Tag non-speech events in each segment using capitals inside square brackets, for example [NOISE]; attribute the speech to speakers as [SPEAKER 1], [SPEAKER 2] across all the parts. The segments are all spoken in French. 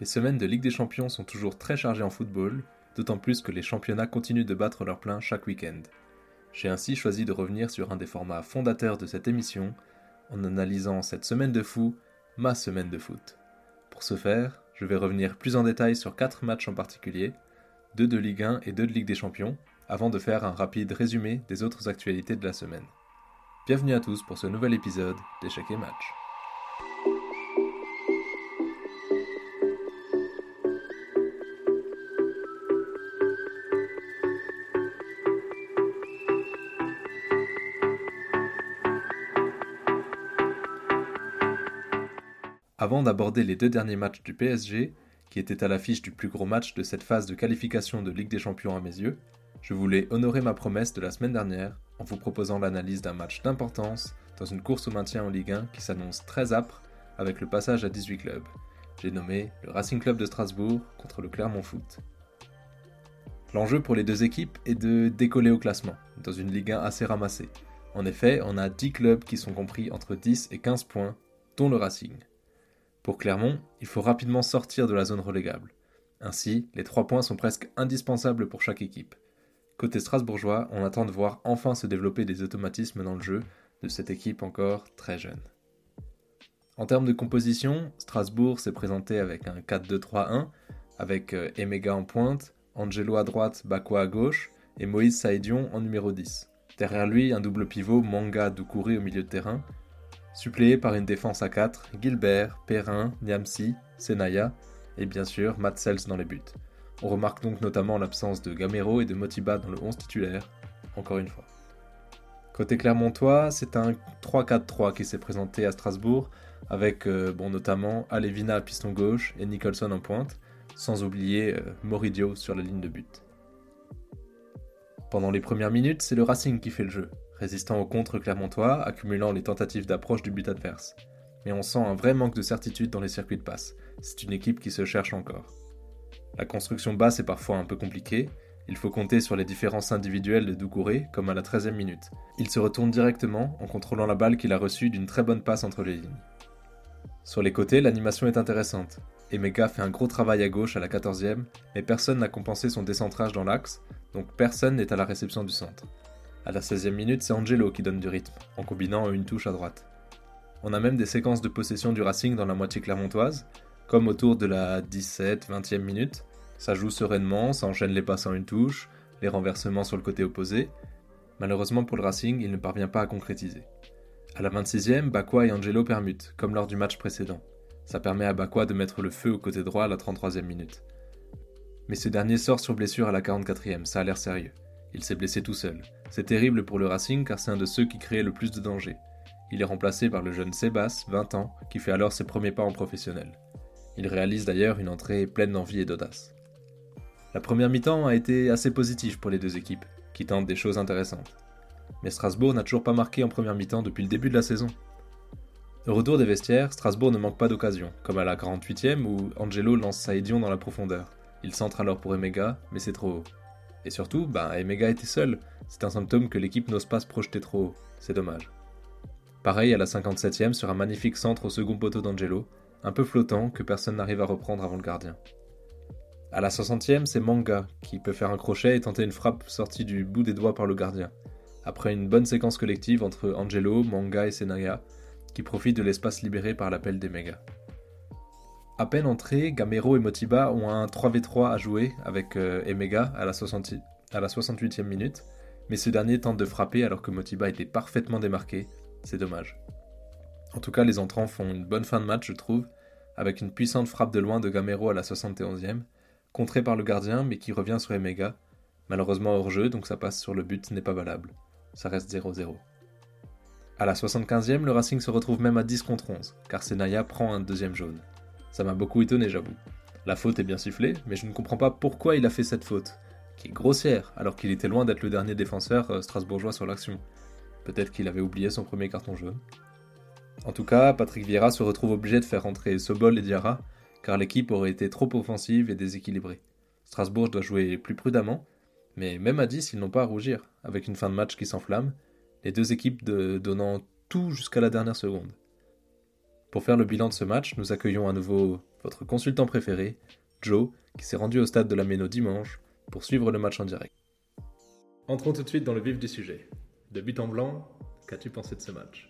[SPEAKER 1] Les semaines de Ligue des Champions sont toujours très chargées en football, d'autant plus que les championnats continuent de battre leur plein chaque week-end. J'ai ainsi choisi de revenir sur un des formats fondateurs de cette émission, en analysant cette semaine de fou, ma semaine de foot. Pour ce faire, je vais revenir plus en détail sur quatre matchs en particulier, deux de Ligue 1 et deux de Ligue des Champions, avant de faire un rapide résumé des autres actualités de la semaine. Bienvenue à tous pour ce nouvel épisode d'Échecs et Match. Avant d'aborder les deux derniers matchs du PSG, qui étaient à l'affiche du plus gros match de cette phase de qualification de Ligue des Champions à mes yeux, je voulais honorer ma promesse de la semaine dernière en vous proposant l'analyse d'un match d'importance dans une course au maintien en Ligue 1 qui s'annonce très âpre avec le passage à 18 clubs. J'ai nommé le Racing Club de Strasbourg contre le Clermont Foot. L'enjeu pour les deux équipes est de décoller au classement, dans une Ligue 1 assez ramassée. En effet, on a 10 clubs qui sont compris entre 10 et 15 points, dont le Racing. Pour Clermont, il faut rapidement sortir de la zone relégable. Ainsi, les 3 points sont presque indispensables pour chaque équipe. Côté strasbourgeois, on attend de voir enfin se développer des automatismes dans le jeu de cette équipe encore très jeune. En termes de composition, Strasbourg s'est présenté avec un 4-2-3-1, avec euh, Emega en pointe, Angelo à droite, Bakwa à gauche, et Moïse Saïdion en numéro 10. Derrière lui, un double pivot Manga Doucouré au milieu de terrain, suppléé par une défense à 4, Gilbert, Perrin, Niamsi, Senaya et bien sûr Matt Sells dans les buts. On remarque donc notamment l'absence de Gamero et de Motiba dans le 11 titulaire, encore une fois. Côté Clermontois, c'est un 3-4-3 qui s'est présenté à Strasbourg, avec euh, notamment Alevina à piston gauche et Nicholson en pointe, sans oublier euh, Moridio sur la ligne de but. Pendant les premières minutes, c'est le Racing qui fait le jeu, résistant au contre clermontois, accumulant les tentatives d'approche du but adverse. Mais on sent un vrai manque de certitude dans les circuits de passe. C'est une équipe qui se cherche encore. La construction basse est parfois un peu compliquée. Il faut compter sur les différences individuelles de Doucouré, comme à la 13e minute. Il se retourne directement en contrôlant la balle qu'il a reçue d'une très bonne passe entre les lignes. Sur les côtés, l'animation est intéressante. Emega fait un gros travail à gauche à la 14e, mais personne n'a compensé son décentrage dans l'axe, donc personne n'est à la réception du centre. À la 16e minute, c'est Angelo qui donne du rythme, en combinant une touche à droite. On a même des séquences de possession du Racing dans la moitié clermontoise, comme autour de la 17-20e minute. Ça joue sereinement, ça enchaîne les passes en une touche, les renversements sur le côté opposé. Malheureusement pour le Racing, il ne parvient pas à concrétiser. À la 26e, Bakwa et Angelo permutent, comme lors du match précédent. Ça permet à Bakwa de mettre le feu au côté droit à la 33e minute. Mais ce dernier sort sur blessure à la 44e, ça a l'air sérieux. Il s'est blessé tout seul. C'est terrible pour le Racing car c'est un de ceux qui créait le plus de danger. Il est remplacé par le jeune Sébas, 20 ans, qui fait alors ses premiers pas en professionnel. Il réalise d'ailleurs une entrée pleine d'envie et d'audace. La première mi-temps a été assez positive pour les deux équipes, qui tentent des choses intéressantes. Mais Strasbourg n'a toujours pas marqué en première mi-temps depuis le début de la saison. Au retour des vestiaires, Strasbourg ne manque pas d'occasion, comme à la 48e où Angelo lance Saïdion dans la profondeur. Il centre alors pour Emega, mais c'est trop haut. Et surtout, bah, Emega était seul. C'est un symptôme que l'équipe n'ose pas se projeter trop haut. C'est dommage. Pareil à la 57e sur un magnifique centre au second poteau d'Angelo, un peu flottant que personne n'arrive à reprendre avant le gardien. À la 60e, c'est Manga qui peut faire un crochet et tenter une frappe sortie du bout des doigts par le gardien. Après une bonne séquence collective entre Angelo, Manga et Senaya, qui profitent de l'espace libéré par l'appel d'Emega. À peine entrés, Gamero et Motiba ont un 3v3 à jouer avec euh, Emega à la, 60, à la 68e minute, mais ce dernier tente de frapper alors que Motiba était parfaitement démarqué, c'est dommage. En tout cas, les entrants font une bonne fin de match, je trouve, avec une puissante frappe de loin de Gamero à la 71e, contrée par le gardien mais qui revient sur Emega, malheureusement hors jeu donc ça passe sur le but n'est pas valable. Ça reste 0-0. À la 75e, le Racing se retrouve même à 10 contre 11, car Senaya prend un deuxième jaune. Ça m'a beaucoup étonné, j'avoue. La faute est bien sifflée, mais je ne comprends pas pourquoi il a fait cette faute, qui est grossière, alors qu'il était loin d'être le dernier défenseur euh, strasbourgeois sur l'action. Peut-être qu'il avait oublié son premier carton jaune. En tout cas, Patrick Vieira se retrouve obligé de faire rentrer Sobol et Diarra, car l'équipe aurait été trop offensive et déséquilibrée. Strasbourg doit jouer plus prudemment, mais même à 10, ils n'ont pas à rougir, avec une fin de match qui s'enflamme, les deux équipes donnant tout jusqu'à la dernière seconde. Pour faire le bilan de ce match, nous accueillons à nouveau votre consultant préféré, Joe, qui s'est rendu au stade de la Méno dimanche pour suivre le match en direct. Entrons tout de suite dans le vif du sujet. De but en blanc, qu'as-tu pensé de ce match?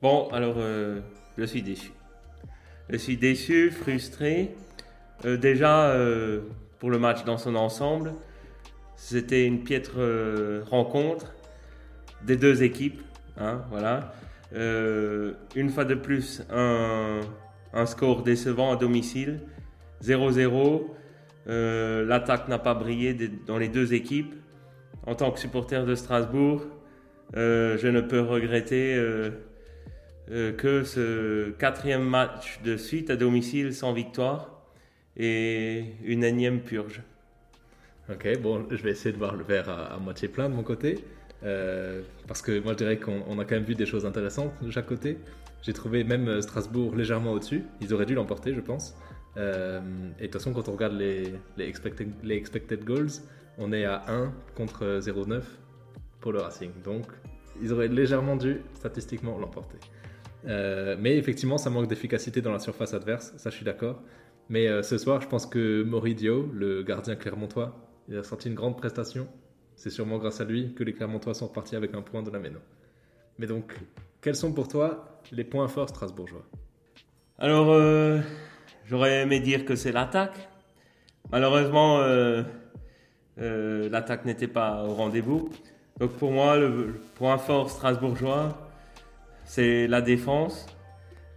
[SPEAKER 2] Bon, alors euh, je suis déçu. Je suis déçu, frustré. Euh, déjà, euh, pour le match dans son ensemble, c'était une piètre rencontre des deux équipes. Hein, voilà. Une fois de plus, un, score décevant à domicile. 0-0. L'attaque n'a pas brillé dans les deux équipes. En tant que supporter de Strasbourg, je ne peux regretter euh, que ce quatrième match de suite à domicile sans victoire et une énième purge.
[SPEAKER 1] Ok, bon, je vais essayer de voir le verre à, moitié plein de mon côté. Euh, parce que moi je dirais qu'on a quand même vu des choses intéressantes de chaque côté. J'ai trouvé même euh, Strasbourg légèrement au-dessus. Ils auraient dû l'emporter, je pense. et de toute façon, quand on regarde les, expected, goals, on est à 1 contre 0,9 pour le Racing. Donc, ils auraient légèrement dû statistiquement l'emporter. Euh, mais effectivement, ça manque d'efficacité dans la surface adverse, ça je suis d'accord. Mais euh, ce soir, je pense que Moridio, le gardien clermontois, il a sorti une grande prestation. C'est sûrement grâce à lui que les Clermontois sont repartis avec un point de la Méno. Mais donc, quels sont pour toi les points forts strasbourgeois?
[SPEAKER 2] Alors, euh, j'aurais aimé dire que c'est l'attaque. Malheureusement, l'attaque n'était pas au rendez-vous. Donc pour moi, le point fort strasbourgeois, c'est la défense.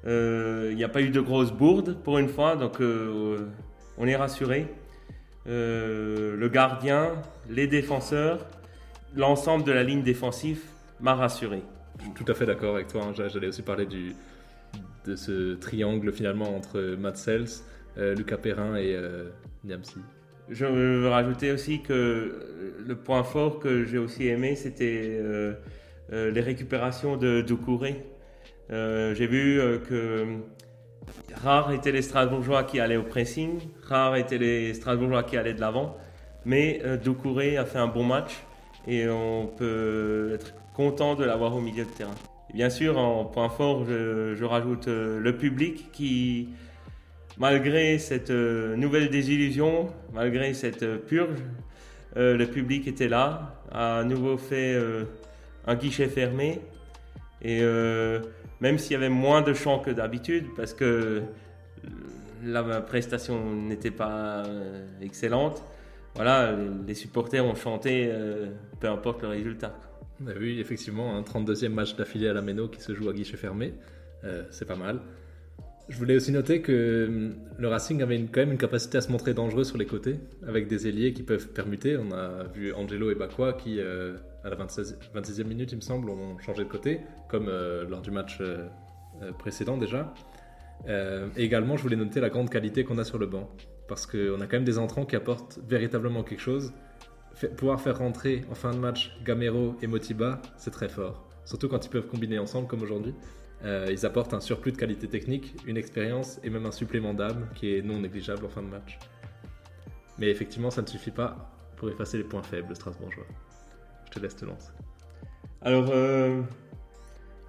[SPEAKER 2] Euh, il n'y a pas eu de grosses bourdes pour une fois, donc euh, on est rassuré. Euh, le gardien, les défenseurs, l'ensemble de la ligne défensive m'a rassuré.
[SPEAKER 1] Je suis tout à fait d'accord avec toi. Hein. J'allais aussi parler du, de ce triangle finalement entre Matt Sells, Lucas Perrin et Niamsi.
[SPEAKER 2] Je veux rajouter aussi que le point fort que j'ai aussi aimé, c'était euh, les récupérations de Doucouré. Euh, j'ai vu euh, que rares étaient les Strasbourgeois qui allaient au pressing, rares étaient les Strasbourgeois qui allaient de l'avant, mais Doucouré a fait un bon match et on peut être content de l'avoir au milieu de terrain. bien sûr, en point fort, je, rajoute le public qui, malgré cette nouvelle désillusion, malgré cette purge, le public était là, a à nouveau fait un guichet fermé. Et euh, même s'il y avait moins de chants que d'habitude, parce que la prestation n'était pas euh, excellente, voilà, les supporters ont chanté, euh, peu importe le résultat.
[SPEAKER 1] On a vu effectivement un 32e match d'affilée à la Méno qui se joue à guichet fermé, c'est pas mal. Je voulais aussi noter que hum, le Racing avait quand même une capacité à se montrer dangereux sur les côtés, avec des ailiers qui peuvent permuter. On a vu Angelo et Bakwa qui, euh, à la 26, e minute, il me semble, ont changé de côté, comme euh, lors du match euh, précédent déjà. et également, je voulais noter la grande qualité qu'on a sur le banc, parce qu'on a quand même des entrants qui apportent véritablement quelque chose. pouvoir faire rentrer en fin de match Gamero et Motiba, c'est très fort. Surtout quand ils peuvent combiner ensemble comme aujourd'hui. Euh, ils apportent un surplus de qualité technique, une expérience et même un supplément d'âme qui est non négligeable en fin de match. Mais effectivement, ça ne suffit pas pour effacer les points faibles strasbourgeois. Je te laisse te lancer.
[SPEAKER 2] Alors, euh,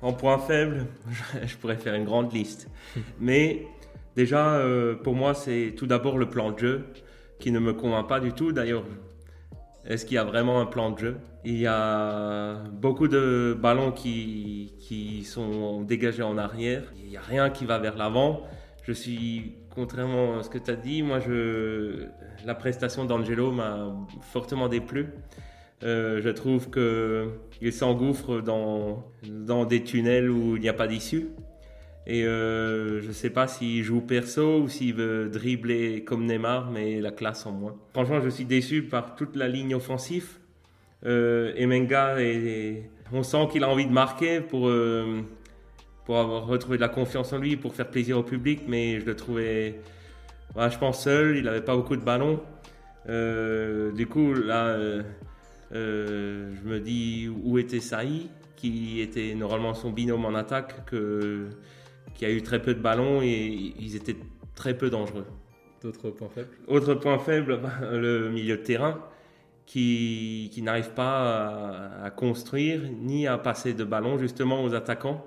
[SPEAKER 2] en points faibles, [LAUGHS] je pourrais faire une grande liste. Mais déjà, euh, pour moi, c'est tout d'abord le plan de jeu qui ne me convainc pas du tout. D'ailleurs, est-ce qu'il y a vraiment un plan de jeu? Il y a beaucoup de ballons qui, qui sont dégagés en arrière. Il n'y a rien qui va vers l'avant. Je suis, contrairement à ce que tu as dit, moi, je, la prestation d'Angelo m'a fortement déplu. Euh, je trouve qu'il s'engouffre dans, dans des tunnels où il n'y a pas d'issue. Et euh, je ne sais pas s'il joue perso ou s'il veut dribbler comme Neymar, mais la classe en moins. Franchement, je suis déçu par toute la ligne offensive. Euh, Emenga, on sent qu'il a envie de marquer pour, euh, pour avoir retrouvé de la confiance en lui, pour faire plaisir au public, mais je le trouvais, je pense, seul. Il n'avait pas beaucoup de ballons. Euh, du coup, là, je me dis où était Saï, qui était normalement son binôme en attaque, que qui a eu très peu de ballons et ils étaient très peu dangereux.
[SPEAKER 1] D'autres points faibles?
[SPEAKER 2] Autre point faible, [LAUGHS] le milieu de terrain qui, qui n'arrive pas à, construire ni à passer de ballon justement aux attaquants.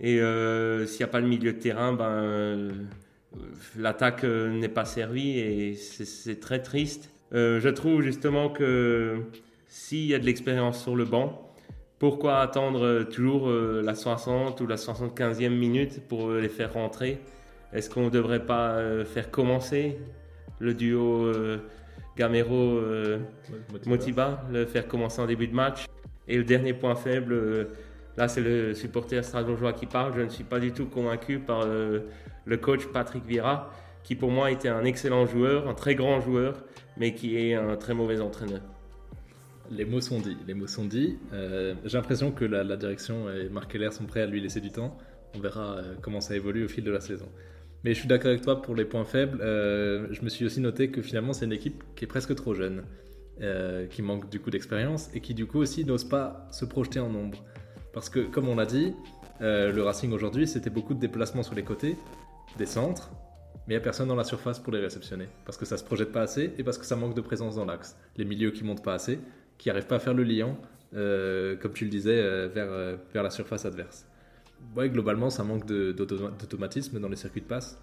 [SPEAKER 2] Et euh, s'il n'y a pas le milieu de terrain, ben, l'attaque n'est pas servie et c'est très triste. je trouve justement que s'il y a de l'expérience sur le banc, pourquoi attendre toujours la 60 ou la 75e minute pour les faire rentrer? Est-ce qu'on ne devrait pas faire commencer le duo Gamero-Motiba, le faire commencer en début de match Et le dernier point faible, là c'est le supporter strasbourgeois qui parle, je ne suis pas du tout convaincu par le coach Patrick Vieira, qui pour moi était un excellent joueur, un très grand joueur, mais qui est un très mauvais entraîneur.
[SPEAKER 1] Les mots sont dits, les mots sont dits. Euh, j'ai l'impression que la, direction et Marc Keller sont prêts à lui laisser du temps. On verra euh, comment ça évolue au fil de la saison. Mais je suis d'accord avec toi pour les points faibles. Euh, je me suis aussi noté que finalement c'est une équipe qui est presque trop jeune, qui manque du coup d'expérience et qui du coup aussi n'ose pas se projeter en nombre. Parce que comme on l'a dit, le Racing aujourd'hui c'était beaucoup de déplacements sur les côtés, des centres, mais il n'y a personne dans la surface pour les réceptionner. Parce que ça se projette pas assez et parce que ça manque de présence dans l'axe. Les milieux qui montent pas assez, qui n'arrivent pas à faire le lien, euh, comme tu le disais, euh, vers, euh, vers la surface adverse. Ouais, globalement, ça manque d'automatisme dans les circuits de passe.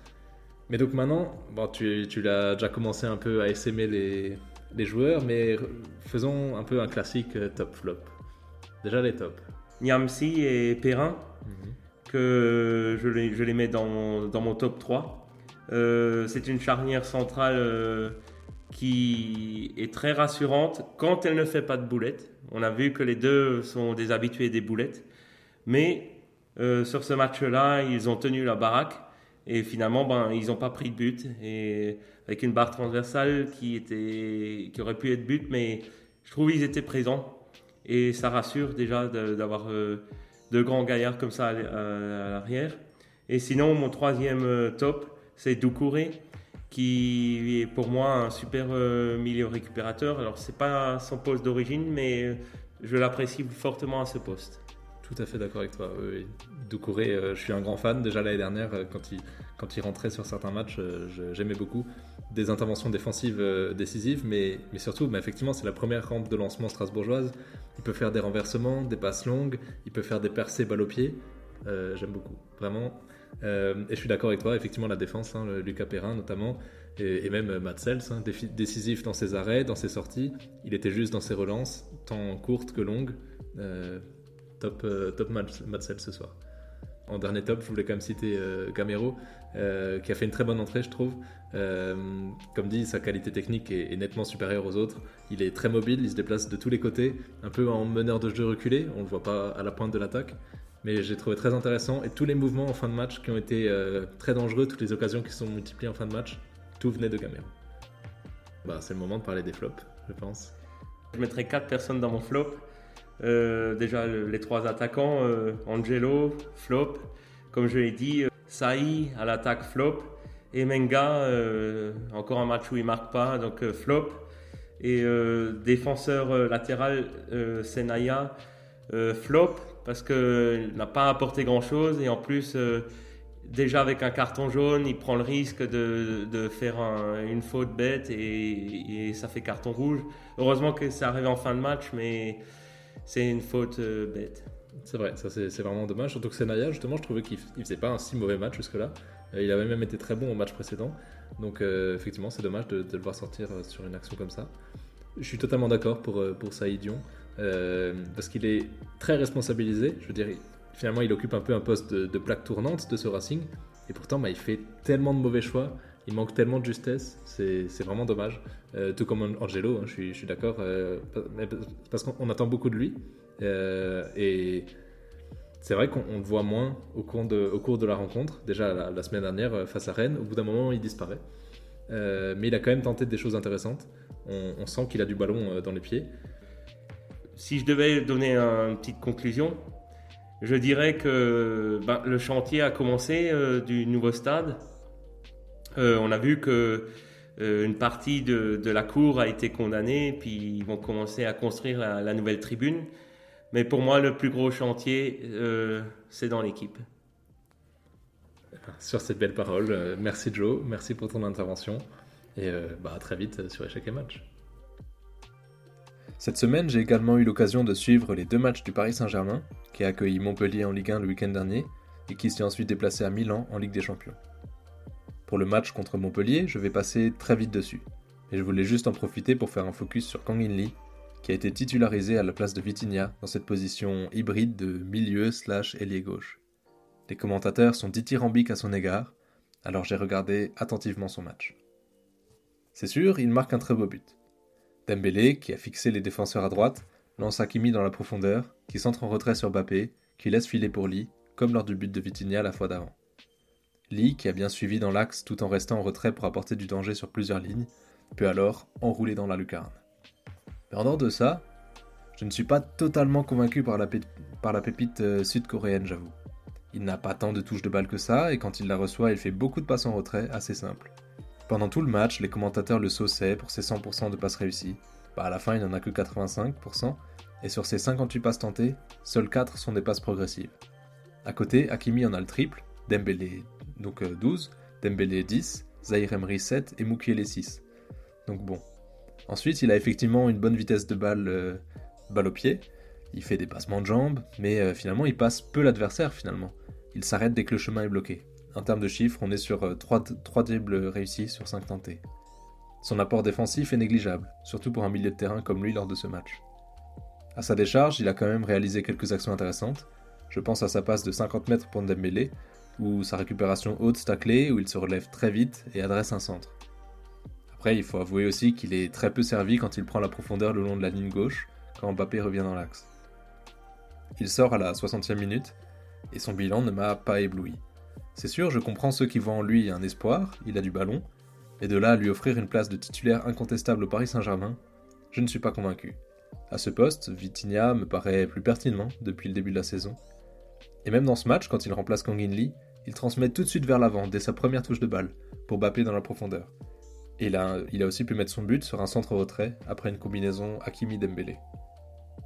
[SPEAKER 1] Mais donc maintenant, bon, tu, tu l'as déjà commencé un peu à essaimer les, les joueurs, mais faisons un peu un classique top-flop. Déjà les tops.
[SPEAKER 2] Niamsi et Perrin, mhm. que je les, je les mets dans, dans mon top 3. c'est une charnière centrale qui est très rassurante quand elle ne fait pas de boulettes. On a vu que les deux sont des habitués des boulettes. Mais euh, sur ce match-là, ils ont tenu la baraque et finalement, ben, ils n'ont pas pris de but. Et avec une barre transversale qui, était, qui aurait pu être but, mais je trouve qu'ils étaient présents. Et ça rassure déjà d'avoir euh, deux grands gaillards comme ça à, l'arrière. Et sinon, mon troisième euh, top, c'est Doucouré qui est pour moi un super euh, milieu récupérateur. Alors, c'est pas son poste d'origine, mais je l'apprécie fortement à ce poste.
[SPEAKER 1] Tout à fait d'accord avec toi. Oui. Doucouré, euh, je suis un grand fan. Déjà l'année dernière, euh, quand il, quand il rentrait sur certains matchs, j'aimais beaucoup. Des interventions défensives décisives, mais, mais surtout, effectivement, c'est la première rampe de lancement strasbourgeoise. Il peut faire des renversements, des passes longues, il peut faire des percées balle au pied. J'aime beaucoup. Vraiment, euh, et je suis d'accord avec toi, effectivement, la défense, hein, Lucas Perrin notamment, et, même Matt Sells, hein, décisif dans ses arrêts, dans ses sorties. Il était juste dans ses relances, tant courtes que longues. Euh, top, euh, top Matt Sells ce soir. En dernier top, je voulais quand même citer Gamero, qui a fait une très bonne entrée, je trouve. comme dit, sa qualité technique est, nettement supérieure aux autres. Il est très mobile, il se déplace de tous les côtés, un peu en meneur de jeu reculé. On le voit pas à la pointe de l'attaque mais j'ai trouvé très intéressant. Et tous les mouvements en fin de match qui ont été euh, très dangereux, toutes les occasions qui sont multipliées en fin de match, tout venait de Gamero. Bah, c'est le moment de parler des flops, je pense.
[SPEAKER 2] Je mettrai quatre personnes dans mon flop. Euh, déjà, les trois attaquants, euh, Angelo, flop. Comme je l'ai dit, Saï à l'attaque, flop. Et Menga, encore un match où il marque pas, donc flop. Et défenseur latéral, Senaya, flop parce qu'il n'a pas apporté grand-chose et en plus, euh, déjà avec un carton jaune, il prend le risque de, faire une faute bête et, ça fait carton rouge. Heureusement que c'est arrivé en fin de match, mais c'est une faute euh, bête.
[SPEAKER 1] C'est vrai, ça c'est vraiment dommage. Surtout que Senaya, justement, je trouvais qu'il faisait pas un si mauvais match jusque-là. Euh, il avait même été très bon au match précédent. Donc effectivement, c'est dommage de, le voir sortir sur une action comme ça. Je suis totalement d'accord pour, pour Saïdion. Euh, parce qu'il est très responsabilisé. Je veux dire, finalement, il occupe un peu un poste de, plaque tournante de ce Racing, et pourtant, bah, il fait tellement de mauvais choix. Il manque tellement de justesse, c'est vraiment dommage. Euh, tout comme Angelo, hein, je suis, suis d'accord, euh, parce qu'on attend beaucoup de lui. et c'est vrai qu'on le voit moins au cours, de, la rencontre. Déjà la, semaine dernière face à Rennes, au bout d'un moment, il disparaît. mais il a quand même tenté des choses intéressantes. On, sent qu'il a du ballon dans les pieds
[SPEAKER 2] si je devais donner une petite conclusion, je dirais que ben, le chantier a commencé euh, du nouveau stade. Euh, on a vu que euh, une partie de, la cour a été condamnée, puis ils vont commencer à construire la, nouvelle tribune. Mais pour moi, le plus gros chantier, c'est dans l'équipe.
[SPEAKER 1] Sur cette belle parole, merci Joe, merci pour ton intervention, et bah, à très vite sur Échec et Match. Cette semaine, j'ai également eu l'occasion de suivre les deux matchs du Paris Saint-Germain, qui a accueilli Montpellier en Ligue 1 le week-end dernier et qui s'est ensuite déplacé à Milan en Ligue des Champions. Pour le match contre Montpellier, je vais passer très vite dessus. Et je voulais juste en profiter pour faire un focus sur Kang In Lee, qui a été titularisé à la place de Vitinha dans cette position hybride de milieu slash ailier gauche. Les commentateurs sont dithyrambiques à son égard, alors j'ai regardé attentivement son match. C'est sûr, il marque un très beau but. Dembélé, qui a fixé les défenseurs à droite, lance Hakimi dans la profondeur, qui centre en retrait sur Bappé, qui laisse filer pour Lee, comme lors du but de Vitinha la fois d'avant. Lee, qui a bien suivi dans l'axe tout en restant en retrait pour apporter du danger sur plusieurs lignes, peut alors enrouler dans la lucarne. Mais en dehors de ça, je ne suis pas totalement convaincu par la, pépite euh, sud-coréenne, j'avoue. Il n'a pas tant de touches de balle que ça, et quand il la reçoit, il fait beaucoup de passes en retrait, assez simple. Pendant tout le match, les commentateurs le sauçaient pour ses 100% de passes réussies. Bah à la fin, il n'en a que 85%, et sur ses 58 passes tentées, seules 4 sont des passes progressives. À côté, Hakimi en a le triple, Dembélé donc 12, euh, Dembélé 10, Zahir Emery 7 et Mukiele 6. Donc bon. Ensuite, il a effectivement une bonne vitesse de balle, euh, balle au pied. Il fait des passements de jambes, mais euh, finalement, il passe peu l'adversaire finalement. Il s'arrête dès que le chemin est bloqué. En termes de chiffres, on est sur 3, 3 dribbles réussis sur 5 tentés. Son apport défensif est négligeable, surtout pour un milieu de terrain comme lui lors de ce match. À sa décharge, il a quand même réalisé quelques actions intéressantes. Je pense à sa passe de 50 mètres pour Dembélé, ou sa récupération haute taclée où il se relève très vite et adresse un centre. Après, il faut avouer aussi qu'il est très peu servi quand il prend la profondeur le long de la ligne gauche, quand Mbappé revient dans l'axe. Il sort à la 60e minute, et son bilan ne m'a pas ébloui. C'est sûr, je comprends ceux qui voient en lui un espoir, il a du ballon, et de là à lui offrir une place de titulaire incontestable au Paris Saint-Germain, je ne suis pas convaincu. À ce poste, Vitinha me paraît plus pertinent depuis le début de la saison. Et même dans ce match, quand il remplace Kang In Lee, il transmet tout de suite vers l'avant dès sa première touche de balle, pour Bappé dans la profondeur. Et là, il a aussi pu mettre son but sur un centre retrait après une combinaison Hakimi-Dembélé.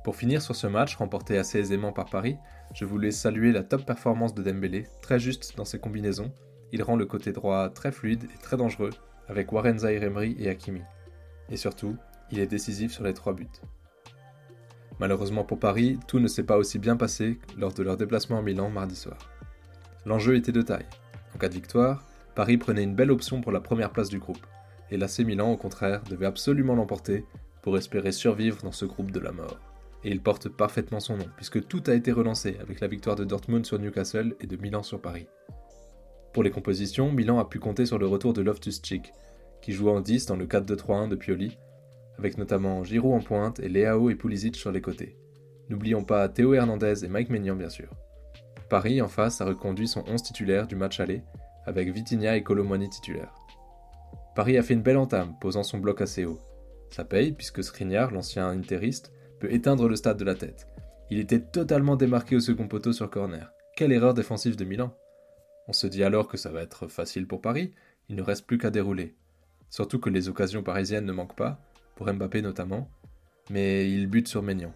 [SPEAKER 1] Pour finir sur ce match remporté assez aisément par Paris, je voulais saluer la top performance de Dembélé, très juste dans ses combinaisons. Il rend le côté droit très fluide et très dangereux avec Warren Zaire Emery et Hakimi. Et surtout, il est décisif sur les trois buts. Malheureusement pour Paris, tout ne s'est pas aussi bien passé lors de leur déplacement à Milan mardi soir. L'enjeu était de taille. En cas de victoire, Paris prenait une belle option pour la première place du groupe, et l'AC Milan, au contraire, devait absolument l'emporter pour espérer survivre dans ce groupe de la mort. Et il porte parfaitement son nom, puisque tout a été relancé avec la victoire de Dortmund sur Newcastle et de Milan sur Paris. Pour les compositions, Milan a pu compter sur le retour de Loftus-Cheek, qui joue en 10 dans le 4-2-3-1 de Pioli, avec notamment Giroud en pointe et Leao et Pulisic sur les côtés. N'oublions pas Théo Hernandez et Mike Maignan bien sûr. Paris, en face, a reconduit son 11 titulaire du match aller, avec Vitinha et Colomwani titulaires. Paris a fait une belle entame, posant son bloc assez haut. Ça paye, puisque Skriniar, l'ancien interiste, peut éteindre le stade de la tête. Il était totalement démarqué au second poteau sur corner. Quelle erreur défensive de Milan On se dit alors que ça va être facile pour Paris, il ne reste plus qu'à dérouler. Surtout que les occasions parisiennes ne manquent pas, pour Mbappé notamment, mais il bute sur Maignan.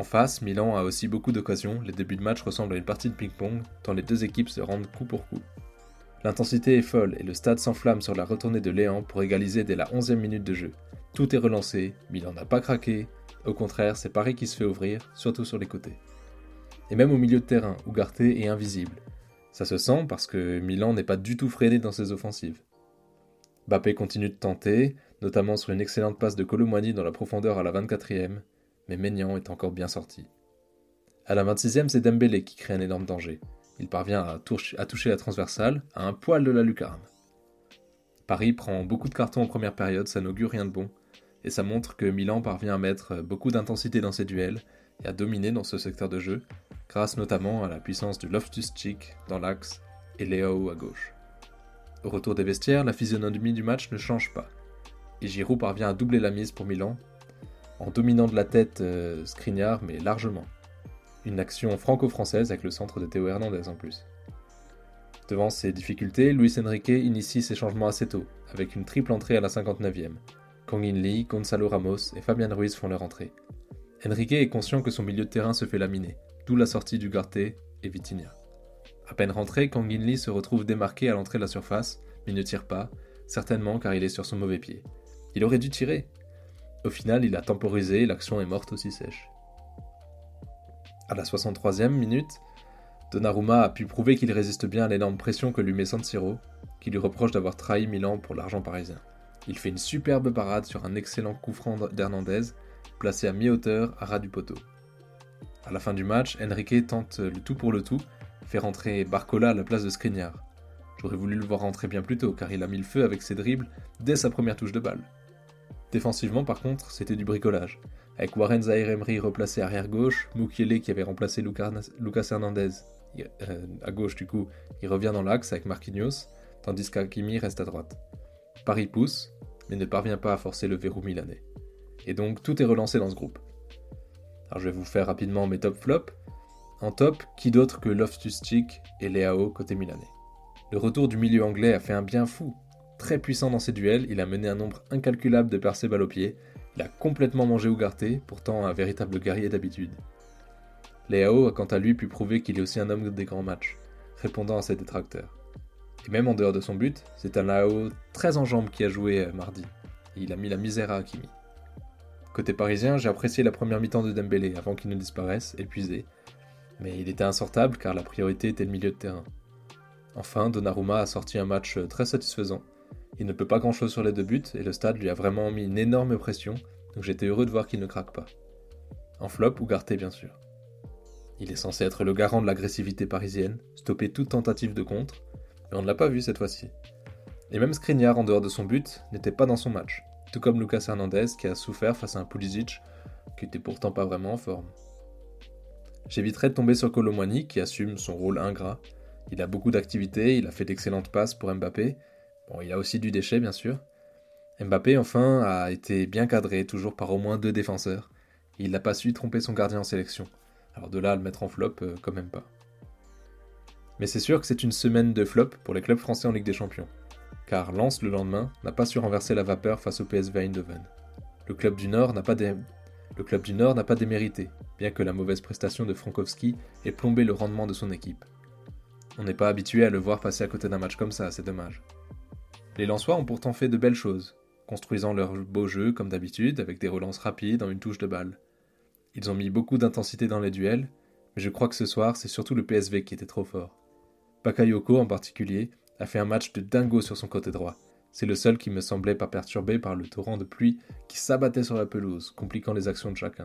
[SPEAKER 1] En face, Milan a aussi beaucoup d'occasions, les débuts de match ressemblent à une partie de ping-pong, tant les deux équipes se rendent coup pour coup. L'intensité est folle et le stade s'enflamme sur la retournée de Léant pour égaliser dès la 11e minute de jeu. Tout est relancé, Milan n'a pas craqué, au contraire, c'est Paris qui se fait ouvrir, surtout sur les côtés. Et même au milieu de terrain, Ougarté est invisible. Ça se sent parce que Milan n'est pas du tout freiné dans ses offensives. Bappé continue de tenter, notamment sur une excellente passe de Colomwani dans la profondeur à la 24e, mais Maignan est encore bien sorti. À la 26e, c'est Dembélé qui crée un énorme danger. Il parvient à, toucher la transversale à un poil de la lucarne. Paris prend beaucoup de cartons en première période, ça n'augure rien de bon, et ça montre que Milan parvient à mettre beaucoup d'intensité dans ses duels et à dominer dans ce secteur de jeu, grâce notamment à la puissance du Loftus-Cheek dans l'axe et Léo à gauche. Au retour des vestiaires, la physionomie du match ne change pas, et Giroud parvient à doubler la mise pour Milan, en dominant de la tête euh, Skriniar, mais largement. Une action franco-française avec le centre de Théo Hernandez en plus. Devant ces difficultés, Luis Enrique initie ses changements assez tôt, avec une triple entrée à la 59e. Kang Lee, Gonzalo Ramos et Fabian Ruiz font leur entrée. Enrique est conscient que son milieu de terrain se fait laminer, d'où la sortie du Garté et Vitinha. À peine rentré, Kang Lee se retrouve démarqué à l'entrée de la surface, mais ne tire pas, certainement car il est sur son mauvais pied. Il aurait dû tirer, au final, il a temporisé l'action est morte aussi sèche. À la 63e minute, Donnarumma a pu prouver qu'il résiste bien à l'énorme pression que lui met San Siro, qui lui reproche d'avoir trahi Milan pour l'argent parisien. Il fait une superbe parade sur un excellent coup franc d'Hernandez, placé à mi-hauteur à ras du poteau. À la fin du match, Enrique tente le tout pour le tout, fait rentrer Barcola à la place de Skriniar. J'aurais voulu le voir rentrer bien plus tôt, car il a mis le feu avec ses dribbles dès sa première touche de balle. Défensivement, par contre, c'était du bricolage. Avec Warren Zahir Emery replacé arrière gauche, Mukiele qui avait remplacé Lucas Hernandez euh, à gauche du coup, il revient dans l'axe avec Marquinhos, tandis qu'Akimi reste à droite. Paris pousse, mais ne parvient pas à forcer le verrou milanais. Et donc tout est relancé dans ce groupe. Alors je vais vous faire rapidement mes top flops. En top, qui d'autre que Loftus-Cheek et Leao côté milanais? Le retour du milieu anglais a fait un bien fou. Très puissant dans ses duels, il a mené un nombre incalculable de percées balles au pied, il a complètement mangé Ougarté, pourtant un véritable guerrier d'habitude. Leao a quant à lui pu prouver qu'il est aussi un homme des grands matchs, répondant à ses détracteurs. Et même en dehors de son but, c'est un Leao très en jambes qui a joué euh, mardi. il a mis la misère à Hakimi. Côté parisien, j'ai apprécié la première mi-temps de Dembélé avant qu'il ne disparaisse, épuisé. Mais il était insortable car la priorité était le milieu de terrain. Enfin, Donnarumma a sorti un match euh, très satisfaisant. Il ne peut pas grand-chose sur les deux buts et le stade lui a vraiment mis une énorme pression, donc j'étais heureux de voir qu'il ne craque pas. En flop, Ougarté bien sûr. Il est censé être le garant de l'agressivité parisienne, stopper toute tentative de contre, mais on ne l'a pas vu cette fois-ci. Et même Skriniar, en dehors de son but, n'était pas dans son match, tout comme Lucas Hernandez qui a souffert face à un Pulisic qui était pourtant pas vraiment en forme. J'éviterai de tomber sur Colomwani qui assume son rôle ingrat. Il a beaucoup d'activités, il a fait d'excellentes passes pour Mbappé. Bon, il a aussi du déchet bien sûr. Mbappé enfin a été bien cadré, toujours par au moins deux défenseurs. il n'a pas su tromper son gardien en sélection. Alors de là à le mettre en flop, euh, quand même pas. Mais c'est sûr que c'est une semaine de flop pour les clubs français en Ligue des Champions. Car Lens, le lendemain, n'a pas su renverser la vapeur face au PSV Eindhoven. Le club du Nord n'a pas, le club du Nord n'a pas démérité, bien que la mauvaise prestation de Frankowski ait plombé le rendement de son équipe. On n'est pas habitué à le voir passer à côté d'un match comme ça, c'est dommage. Les Lensois ont pourtant fait de belles choses, construisant leur beau jeu comme d'habitude, avec des relances rapides en une touche de balle. Ils ont mis beaucoup d'intensité dans les duels, mais je crois que ce soir, c'est surtout le PSV qui était trop fort. Bakayoko, en particulier, a fait un match de dingo sur son côté droit. C'est le seul qui me semblait pas perturbé par le torrent de pluie qui s'abattait sur la pelouse, compliquant les actions de chacun.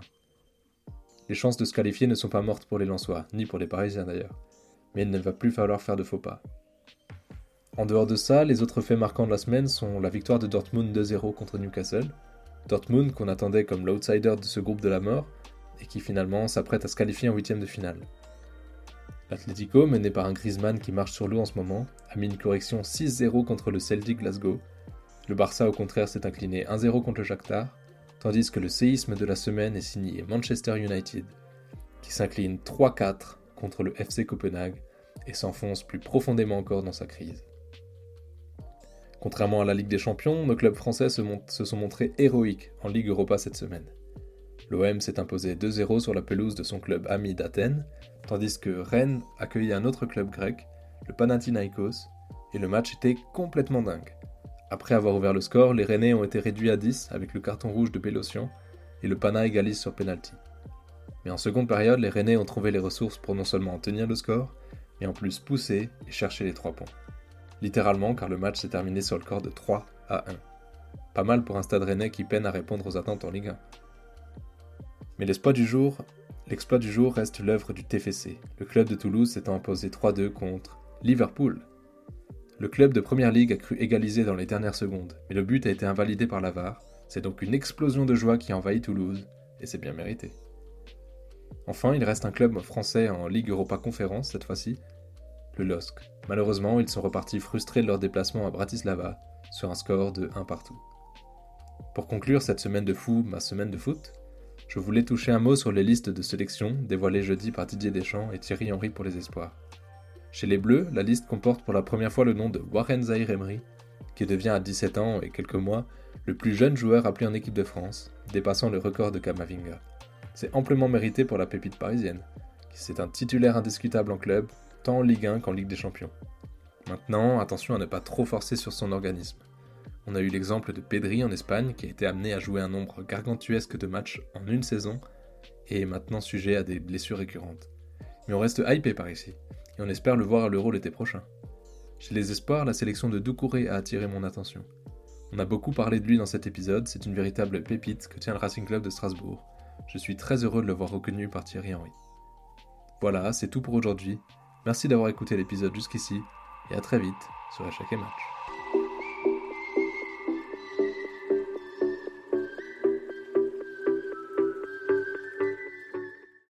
[SPEAKER 1] Les chances de se qualifier ne sont pas mortes pour les Lensois, ni pour les Parisiens d'ailleurs. Mais il ne va plus falloir faire de faux pas. En dehors de ça, les autres faits marquants de la semaine sont la victoire de Dortmund 2-0 contre Newcastle. Dortmund, qu'on attendait comme l'outsider de ce groupe de la mort, et qui finalement s'apprête à se qualifier en huitième de finale. L'Atlético, mené par un Griezmann qui marche sur l'eau en ce moment, a mis une correction 6-0 contre le Celtic Glasgow. Le Barça, au contraire, s'est incliné 1-0 contre le Shakhtar, tandis que le séisme de la semaine est signé Manchester United, qui s'incline 3-4 contre le FC Copenhague et s'enfonce plus profondément encore dans sa crise. Contrairement à la Ligue des Champions, nos clubs français se, sont montrés héroïques en Ligue Europa cette semaine. L'OM s'est imposé 2-0 sur la pelouse de son club ami d'Athènes, tandis que Rennes accueillait un autre club grec, le Panathinaikos, et le match était complètement dingue. Après avoir ouvert le score, les Rennais ont été réduits à 10 avec le carton rouge de Bélocian, et le Pana égalise sur penalty. Mais en seconde période, les Rennais ont trouvé les ressources pour non seulement tenir le score, mais en plus pousser et chercher les 3 points. Littéralement car le match s'est terminé sur le score de 3 à 1. Pas mal pour un stade rennais qui peine à répondre aux attentes en Ligue 1. Mais l'exploit du jour, reste l'œuvre du TFC, le club de Toulouse s'étant imposé 3-2 contre Liverpool. Le club de Première Ligue a cru égaliser dans les dernières secondes, mais le but a été invalidé par l'avare. C'est donc une explosion de joie qui envahit Toulouse, et c'est bien mérité. Enfin, il reste un club français en Ligue Europa Conférence cette fois-ci, le LOSC. Malheureusement, ils sont repartis frustrés de leur déplacement à Bratislava, sur un score de 1 partout. Pour conclure cette semaine de fou, ma semaine de foot, je voulais toucher un mot sur les listes de sélection dévoilées jeudi par Didier Deschamps et Thierry Henry pour les espoirs. Chez les Bleus, la liste comporte pour la première fois le nom de Warren Zahir Emery, qui devient à 17 ans et quelques mois le plus jeune joueur appelé en équipe de France, dépassant le record de Kamavinga. C'est amplement mérité pour la pépite parisienne, qui c'est un titulaire indiscutable en club, tant en Ligue 1 qu'en Ligue des Champions. Maintenant, attention à ne pas trop forcer sur son organisme. On a eu l'exemple de Pedri en Espagne qui a été amené à jouer un nombre gargantuesque de matchs en une saison et est maintenant sujet à des blessures récurrentes. Mais on reste hypé par ici et on espère le voir à l'Euro l'été prochain. Chez les espoirs, la sélection de Doucouré a attiré mon attention. On a beaucoup parlé de lui dans cet épisode, c'est une véritable pépite que tient le Racing Club de Strasbourg. Je suis très heureux de le voir reconnu par Thierry Henry. Voilà, c'est tout pour aujourd'hui. Merci d'avoir écouté l'épisode jusqu'ici et à très vite sur chaque Match.